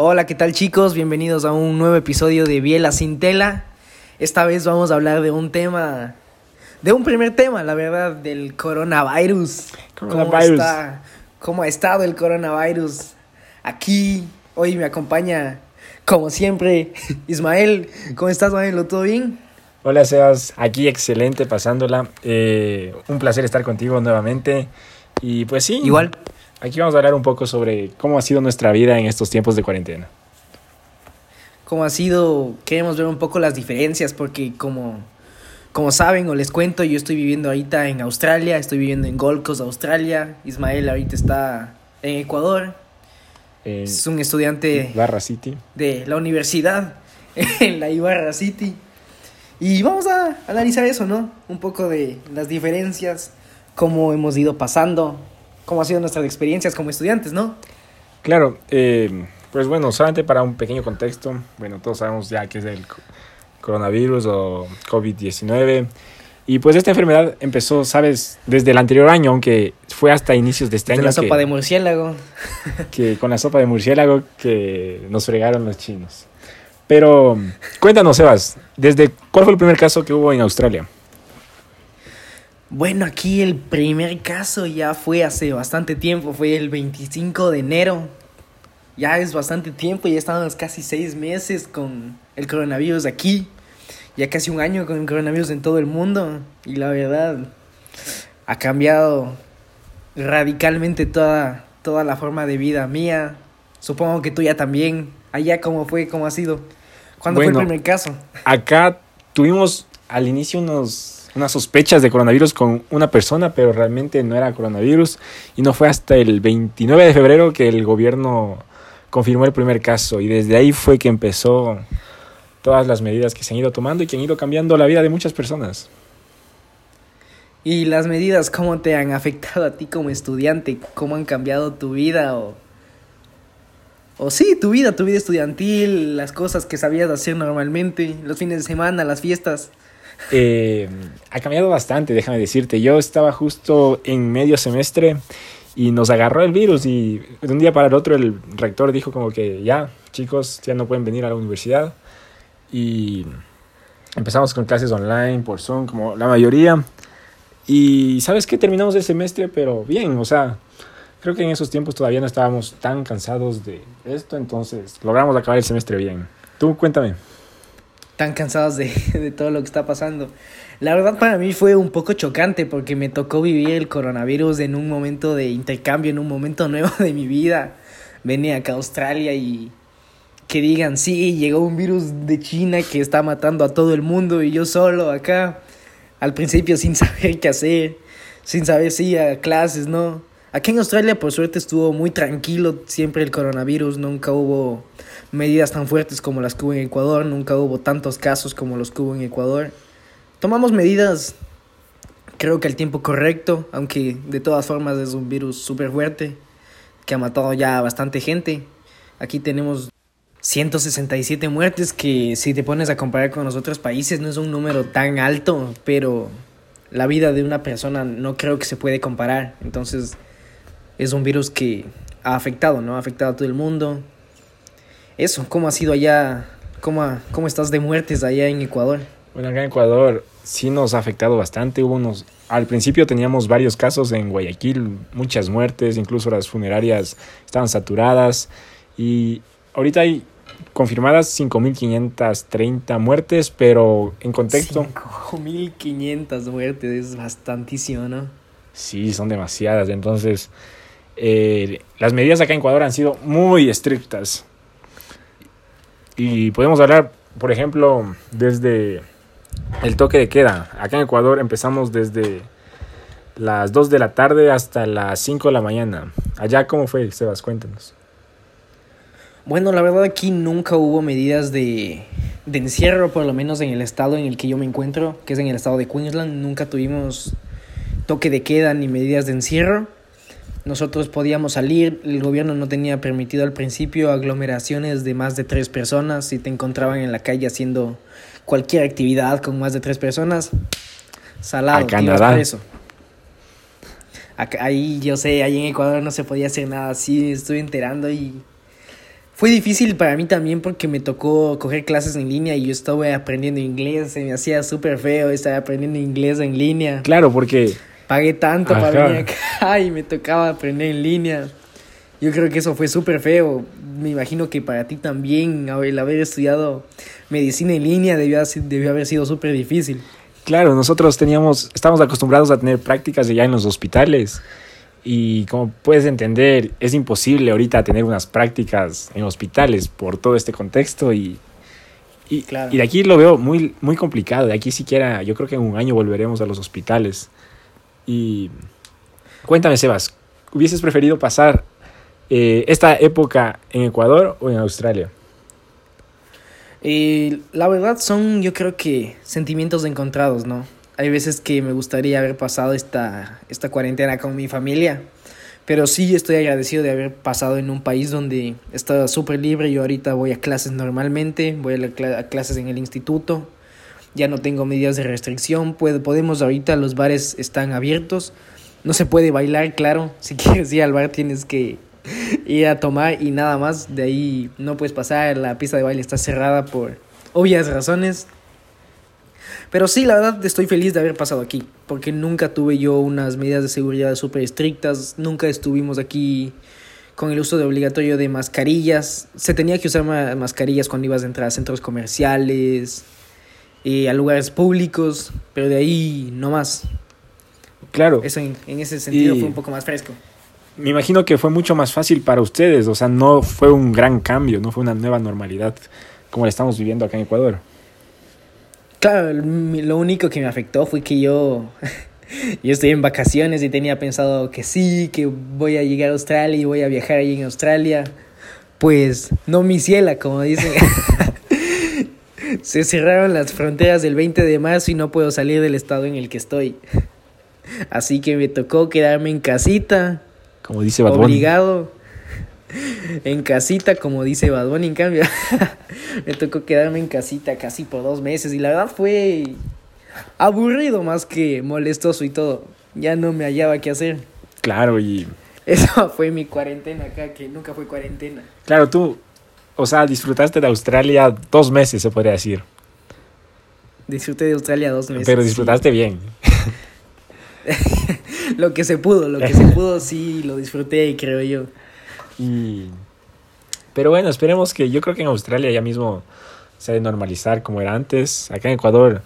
Hola, ¿qué tal chicos? Bienvenidos a un nuevo episodio de Biela sin tela. Esta vez vamos a hablar de un tema, de un primer tema, la verdad, del coronavirus. Coronavirus. ¿Cómo, está, ¿Cómo ha estado el coronavirus? Aquí, hoy me acompaña, como siempre, Ismael. ¿Cómo estás, Ismael? ¿Todo bien? Hola Sebas, aquí excelente pasándola. Eh, un placer estar contigo nuevamente. Y pues sí, Igual. Aquí vamos a hablar un poco sobre cómo ha sido nuestra vida en estos tiempos de cuarentena. cómo ha sido, queremos ver un poco las diferencias porque como, como saben o les cuento, yo estoy viviendo ahorita en Australia, estoy viviendo en Gold Coast, Australia, Ismael ahorita está en Ecuador, En es un estudiante Barra City. de la universidad en la Ibarra City y vamos a analizar eso, ¿no? Un poco de las diferencias, cómo hemos ido pasando, cómo han sido nuestras experiencias como estudiantes, ¿no? Claro, eh, pues bueno, solamente para un pequeño contexto, bueno, todos sabemos ya que es el co- coronavirus o COVID-19. Y pues esta enfermedad empezó, sabes, desde el anterior año, aunque fue hasta inicios de este año la que- sopa de murciélago. que con la sopa de murciélago que nos fregaron los chinos. Pero cuéntanos, Sebas, ¿desde cuál fue el primer caso que hubo en Australia? Bueno, aquí el primer caso ya fue hace bastante tiempo, fue el 25 de enero. Ya es bastante tiempo, ya estamos casi seis meses con el coronavirus aquí. Ya casi un año con el coronavirus en todo el mundo. Y la verdad, ha cambiado radicalmente toda, toda la forma de vida mía. Supongo que tuya también. Allá, ¿cómo fue? ¿Cómo ha sido? ¿Cuándo fue el primer caso? Acá tuvimos al inicio unos, unas sospechas de coronavirus con una persona, pero realmente no era coronavirus. Y no fue hasta el 29 de febrero que el gobierno confirmó el primer caso. Y desde ahí fue que empezó todas las medidas que se han ido tomando y que han ido cambiando la vida de muchas personas. ¿Y las medidas cómo te han afectado a ti como estudiante? ¿Cómo han cambiado tu vida? O, o sí, tu vida, tu vida estudiantil, las cosas que sabías hacer normalmente, los fines de semana, las fiestas. Eh, ha cambiado bastante, déjame decirte. Yo estaba justo en medio semestre y nos agarró el virus y de un día para el otro el rector dijo como que ya, chicos, ya no pueden venir a la universidad. Y empezamos con clases online por Zoom, como la mayoría. Y sabes que terminamos el semestre, pero bien, o sea, creo que en esos tiempos todavía no estábamos tan cansados de esto, entonces logramos acabar el semestre bien. Tú cuéntame. Tan cansados de, de todo lo que está pasando. La verdad para mí fue un poco chocante porque me tocó vivir el coronavirus en un momento de intercambio, en un momento nuevo de mi vida. Venía acá a Australia y que digan, sí, llegó un virus de China que está matando a todo el mundo y yo solo acá, al principio sin saber qué hacer, sin saber si a clases, ¿no? Aquí en Australia por suerte estuvo muy tranquilo siempre el coronavirus, nunca hubo medidas tan fuertes como las que hubo en Ecuador, nunca hubo tantos casos como los que hubo en Ecuador. Tomamos medidas, creo que al tiempo correcto, aunque de todas formas es un virus súper fuerte que ha matado ya a bastante gente. Aquí tenemos 167 muertes que si te pones a comparar con los otros países no es un número tan alto, pero la vida de una persona no creo que se puede comparar. Entonces es un virus que ha afectado, ¿no? Ha afectado a todo el mundo. Eso, ¿cómo ha sido allá? ¿Cómo, ha- cómo estás de muertes allá en Ecuador? Bueno, acá en Ecuador sí nos ha afectado bastante. Hubo unos, al principio teníamos varios casos en Guayaquil, muchas muertes, incluso las funerarias estaban saturadas. Y ahorita hay confirmadas 5.530 muertes, pero en contexto, 5.500 muertes, es bastantísimo, ¿no? sí, son demasiadas. Entonces, eh, las medidas acá en Ecuador han sido muy estrictas. Y podemos hablar, por ejemplo, desde el toque de queda. Acá en Ecuador empezamos desde las 2 de la tarde hasta las 5 de la mañana. Allá, ¿cómo fue, Sebas? Cuéntanos. Bueno, la verdad aquí nunca hubo medidas de, de encierro, por lo menos en el estado en el que yo me encuentro, que es en el estado de Queensland. Nunca tuvimos toque de queda ni medidas de encierro. Nosotros podíamos salir, el gobierno no tenía permitido al principio aglomeraciones de más de tres personas. Si te encontraban en la calle haciendo cualquier actividad con más de tres personas, salado, te ibas preso. Acá- ahí yo sé, ahí en Ecuador no se podía hacer nada así, estuve enterando y Fue difícil para mí también porque me tocó coger clases en línea y yo estaba aprendiendo inglés, se me hacía súper feo estar aprendiendo inglés en línea. Claro, porque... Pagué tanto Ajá. para venir acá y me tocaba aprender en línea. Yo creo que eso fue súper feo. Me imagino que para ti también el haber estudiado medicina en línea debió, haber- debió haber sido súper difícil. Claro, nosotros teníamos, estamos acostumbrados a tener prácticas ya en los hospitales y como puedes entender, es imposible ahorita tener unas prácticas en hospitales por todo este contexto y, y, Claro. y de aquí lo veo muy, muy complicado. De aquí siquiera, yo creo que en un año volveremos a los hospitales. Y cuéntame, Sebas, ¿hubieses preferido pasar eh, esta época en Ecuador o en Australia? Y la verdad son, yo creo que sentimientos encontrados, ¿no? Hay veces que me gustaría haber pasado esta, esta cuarentena con mi familia, pero sí estoy agradecido de haber pasado en un país donde estaba súper libre. Yo ahorita voy a clases normalmente, voy a, cla- a clases en el instituto, ya no tengo medidas de restricción, puede- podemos ahorita, los bares están abiertos, no se puede bailar, claro, si quieres ir al bar tienes que ir a tomar y nada más, de ahí no puedes pasar, la pista de baile está cerrada por obvias razones. Pero sí, la verdad estoy feliz de haber pasado aquí, porque nunca tuve yo unas medidas de seguridad súper estrictas, nunca estuvimos aquí con el uso de obligatorio de mascarillas. Se tenía que usar ma- mascarillas cuando ibas a entrar a centros comerciales y a lugares públicos, pero de ahí no más. Claro. Eso en, en ese sentido Y- fue un poco más fresco. Me imagino que fue mucho más fácil para ustedes, o sea, no fue un gran cambio, no fue una nueva normalidad como la estamos viviendo acá en Ecuador. Claro, lo único que me afectó fue que yo, yo estoy en vacaciones y tenía pensado que sí, que voy a llegar a Australia y voy a viajar ahí en Australia. Pues no mi ciela, como dicen. Se cerraron las fronteras del 20 de marzo y no puedo salir del estado en el que estoy. Así que me tocó quedarme en casita, Como dice Bad Bunny. obligado. En casita, como dice Bad Bunny, en cambio. me tocó quedarme en casita casi por dos meses y la verdad fue aburrido más que molestoso y todo. Ya no me hallaba qué hacer. Claro, y Eso fue mi cuarentena acá, que nunca fue cuarentena. claro, tú, o sea, disfrutaste de Australia dos meses, se podría decir, Disfruté de Australia dos meses. pero sí. disfrutaste bien. Lo que se pudo, lo que se pudo, sí, lo disfruté, creo yo. Y... Pero bueno, esperemos que yo creo que en Australia ya mismo se ha de normalizar como era antes. Acá en Ecuador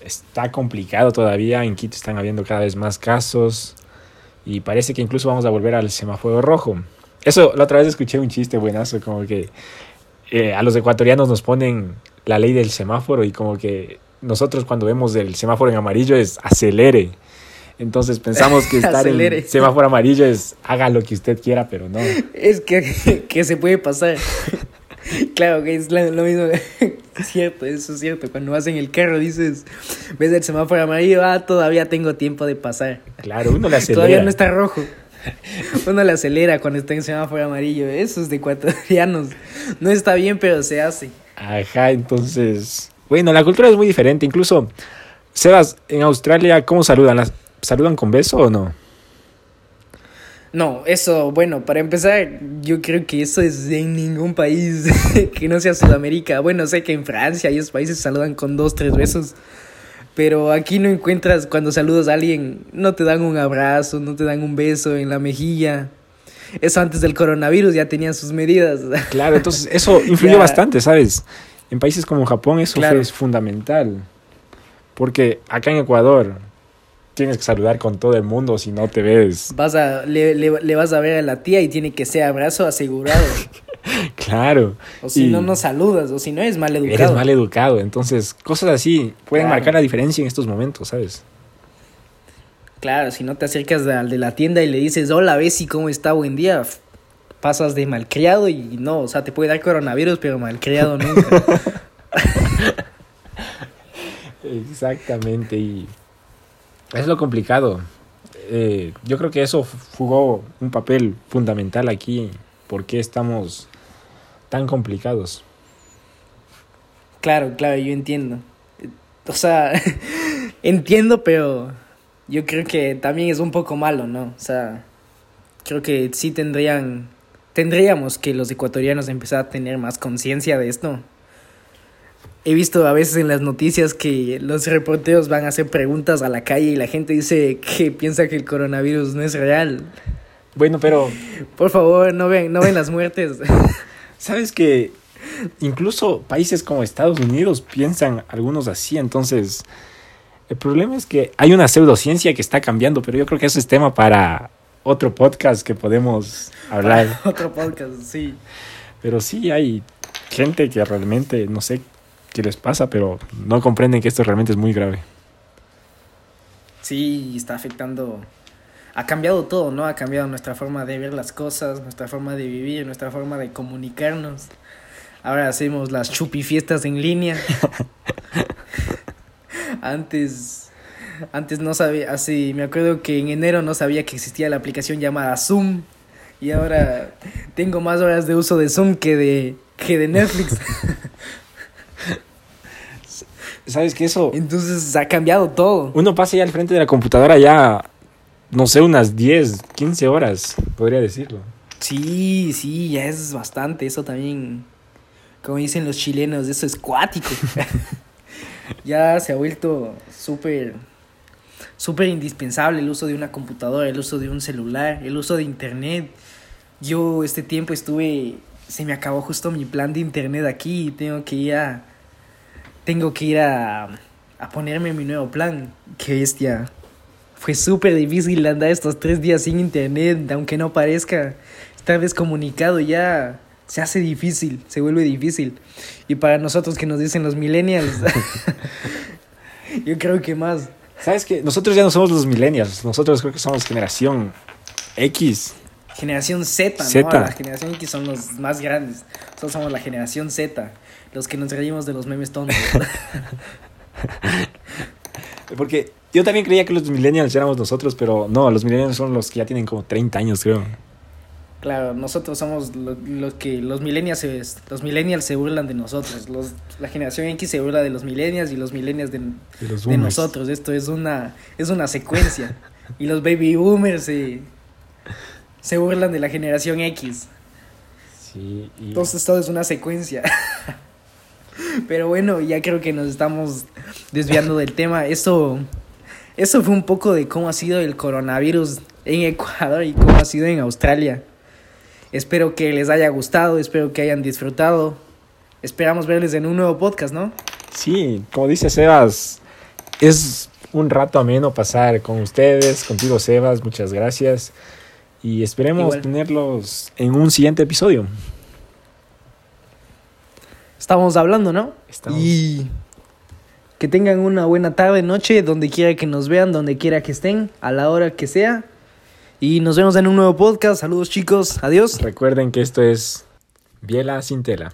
está complicado todavía, en Quito están habiendo cada vez más casos y parece que incluso vamos a volver al semáforo rojo. Eso, la otra vez escuché un chiste buenazo, como que eh, a los ecuatorianos nos ponen la ley del semáforo y como que nosotros cuando vemos el semáforo en amarillo es acelere. Entonces pensamos que estar en semáforo amarillo es haga lo que usted quiera, pero no. Es que, que se puede pasar. Claro que es lo, mismo. Cierto, eso es cierto. Cuando vas en el carro dices, ves el semáforo amarillo, ah, todavía tengo tiempo de pasar. Claro, uno le acelera. Todavía no está rojo. Uno le acelera cuando está en semáforo amarillo. Eso es de ecuatorianos. No está bien, pero se hace. Ajá, entonces. Bueno, la cultura es muy diferente. Incluso, Sebas, en Australia, ¿cómo saludan? ¿Las- ¿Saludan con beso o no? No, eso, bueno, para empezar, yo creo que eso es en ningún país que no sea Sudamérica. Bueno, sé que en Francia y esos países saludan con dos, tres besos. Pero aquí no encuentras cuando saludas a alguien, no te dan un abrazo, no te dan un beso en la mejilla. Eso antes del coronavirus ya tenían sus medidas. Claro, entonces eso influyó bastante, ¿sabes? En países como Japón eso Claro. fue fundamental. Porque acá en Ecuador tienes que saludar con todo el mundo si no te ves. Vas a, le, le- le vas a ver a la tía y tiene que ser abrazo asegurado. Claro. O si Y no, no saludas. O si no, es mal educado. Eres mal educado. Entonces, cosas así pueden Claro. marcar la diferencia en estos momentos, ¿sabes? Claro, si no te acercas al de la tienda y le dices, hola, Bessie, ¿cómo está? Buen día. Pasas de malcriado y no, o sea, te puede dar coronavirus, pero malcriado nunca. Exactamente, y es lo complicado. Eh, yo creo que eso jugó un papel fundamental aquí, por qué estamos tan complicados. claro, claro, yo entiendo. O sea, entiendo, pero yo creo que también es un poco malo, ¿no? O sea, creo que sí tendrían, tendríamos que los ecuatorianos empezar a tener más conciencia de esto. He visto a veces en las noticias que los reporteros van a hacer preguntas a la calle y la gente dice que piensa que el coronavirus no es real. Bueno, pero... Por favor, no ven, no ven las muertes. ¿Sabes que incluso países como Estados Unidos piensan algunos así? Entonces, el problema es que hay una pseudociencia que está cambiando, pero yo creo que eso es tema para otro podcast que podemos hablar. otro podcast, sí. Pero sí hay gente que realmente, no sé qué les pasa, pero no comprenden que esto realmente es muy grave. Sí, está afectando ha cambiado todo, ¿no? Ha cambiado nuestra forma de ver las cosas, nuestra forma de vivir, nuestra forma de comunicarnos. Ahora hacemos las chupi fiestas en línea. antes, antes no sabía, así, me acuerdo que en enero no sabía que existía la aplicación llamada Zoom. Y ahora tengo más horas de uso de Zoom que de, que de Netflix. ¿Sabes qué eso? Entonces ha cambiado todo. Uno pasa ya al frente de la computadora ya no sé, unas 10, 15 horas, podría decirlo. Sí, sí, ya es bastante. Eso también, como dicen los chilenos, eso es cuático. ya se ha vuelto súper, súper indispensable el uso de una computadora, el uso de un celular, el uso de internet. Yo este tiempo estuve, se me acabó justo mi plan de internet aquí y tengo que ir a, tengo que ir a, a ponerme mi nuevo plan. Qué bestia fue súper difícil andar estos tres días sin internet, aunque no parezca estar descomunicado ya se hace difícil, se vuelve difícil. Y para nosotros que nos dicen los millennials, yo creo que más. ¿Sabes qué? Nosotros ya no somos los millennials, nosotros creo que somos generación X. Generación Z, ¿no? La generación X son los más grandes. Nosotros somos la generación Z, los que nos reímos de los memes tontos. Porque yo también creía que los millennials éramos nosotros, pero no, los millennials son los que ya tienen como 30 años, creo. Claro, nosotros somos los que los millennials se, los millennials se burlan de nosotros, los, la generación X se burla de los millennials y los millennials de, de, nosotros. Esto es una es una secuencia y los baby boomers se, se burlan de la generación X. Sí, Entonces todo es una secuencia. Pero bueno, ya creo que nos estamos desviando del tema. Eso, eso fue un poco de cómo ha sido el coronavirus en Ecuador y cómo ha sido en Australia. Espero que les haya gustado, espero que hayan disfrutado. Esperamos verles en un nuevo podcast, ¿no? Sí, como dice Sebas, es un rato ameno pasar con ustedes, contigo Sebas, muchas gracias. Y esperemos tenerlos en un siguiente episodio estamos hablando, ¿no? Y que tengan una buena tarde, noche, donde quiera que nos vean, donde quiera que estén, a la hora que sea. Y nos vemos en un nuevo podcast. Saludos chicos, adiós. Recuerden que esto es Biela sin tela.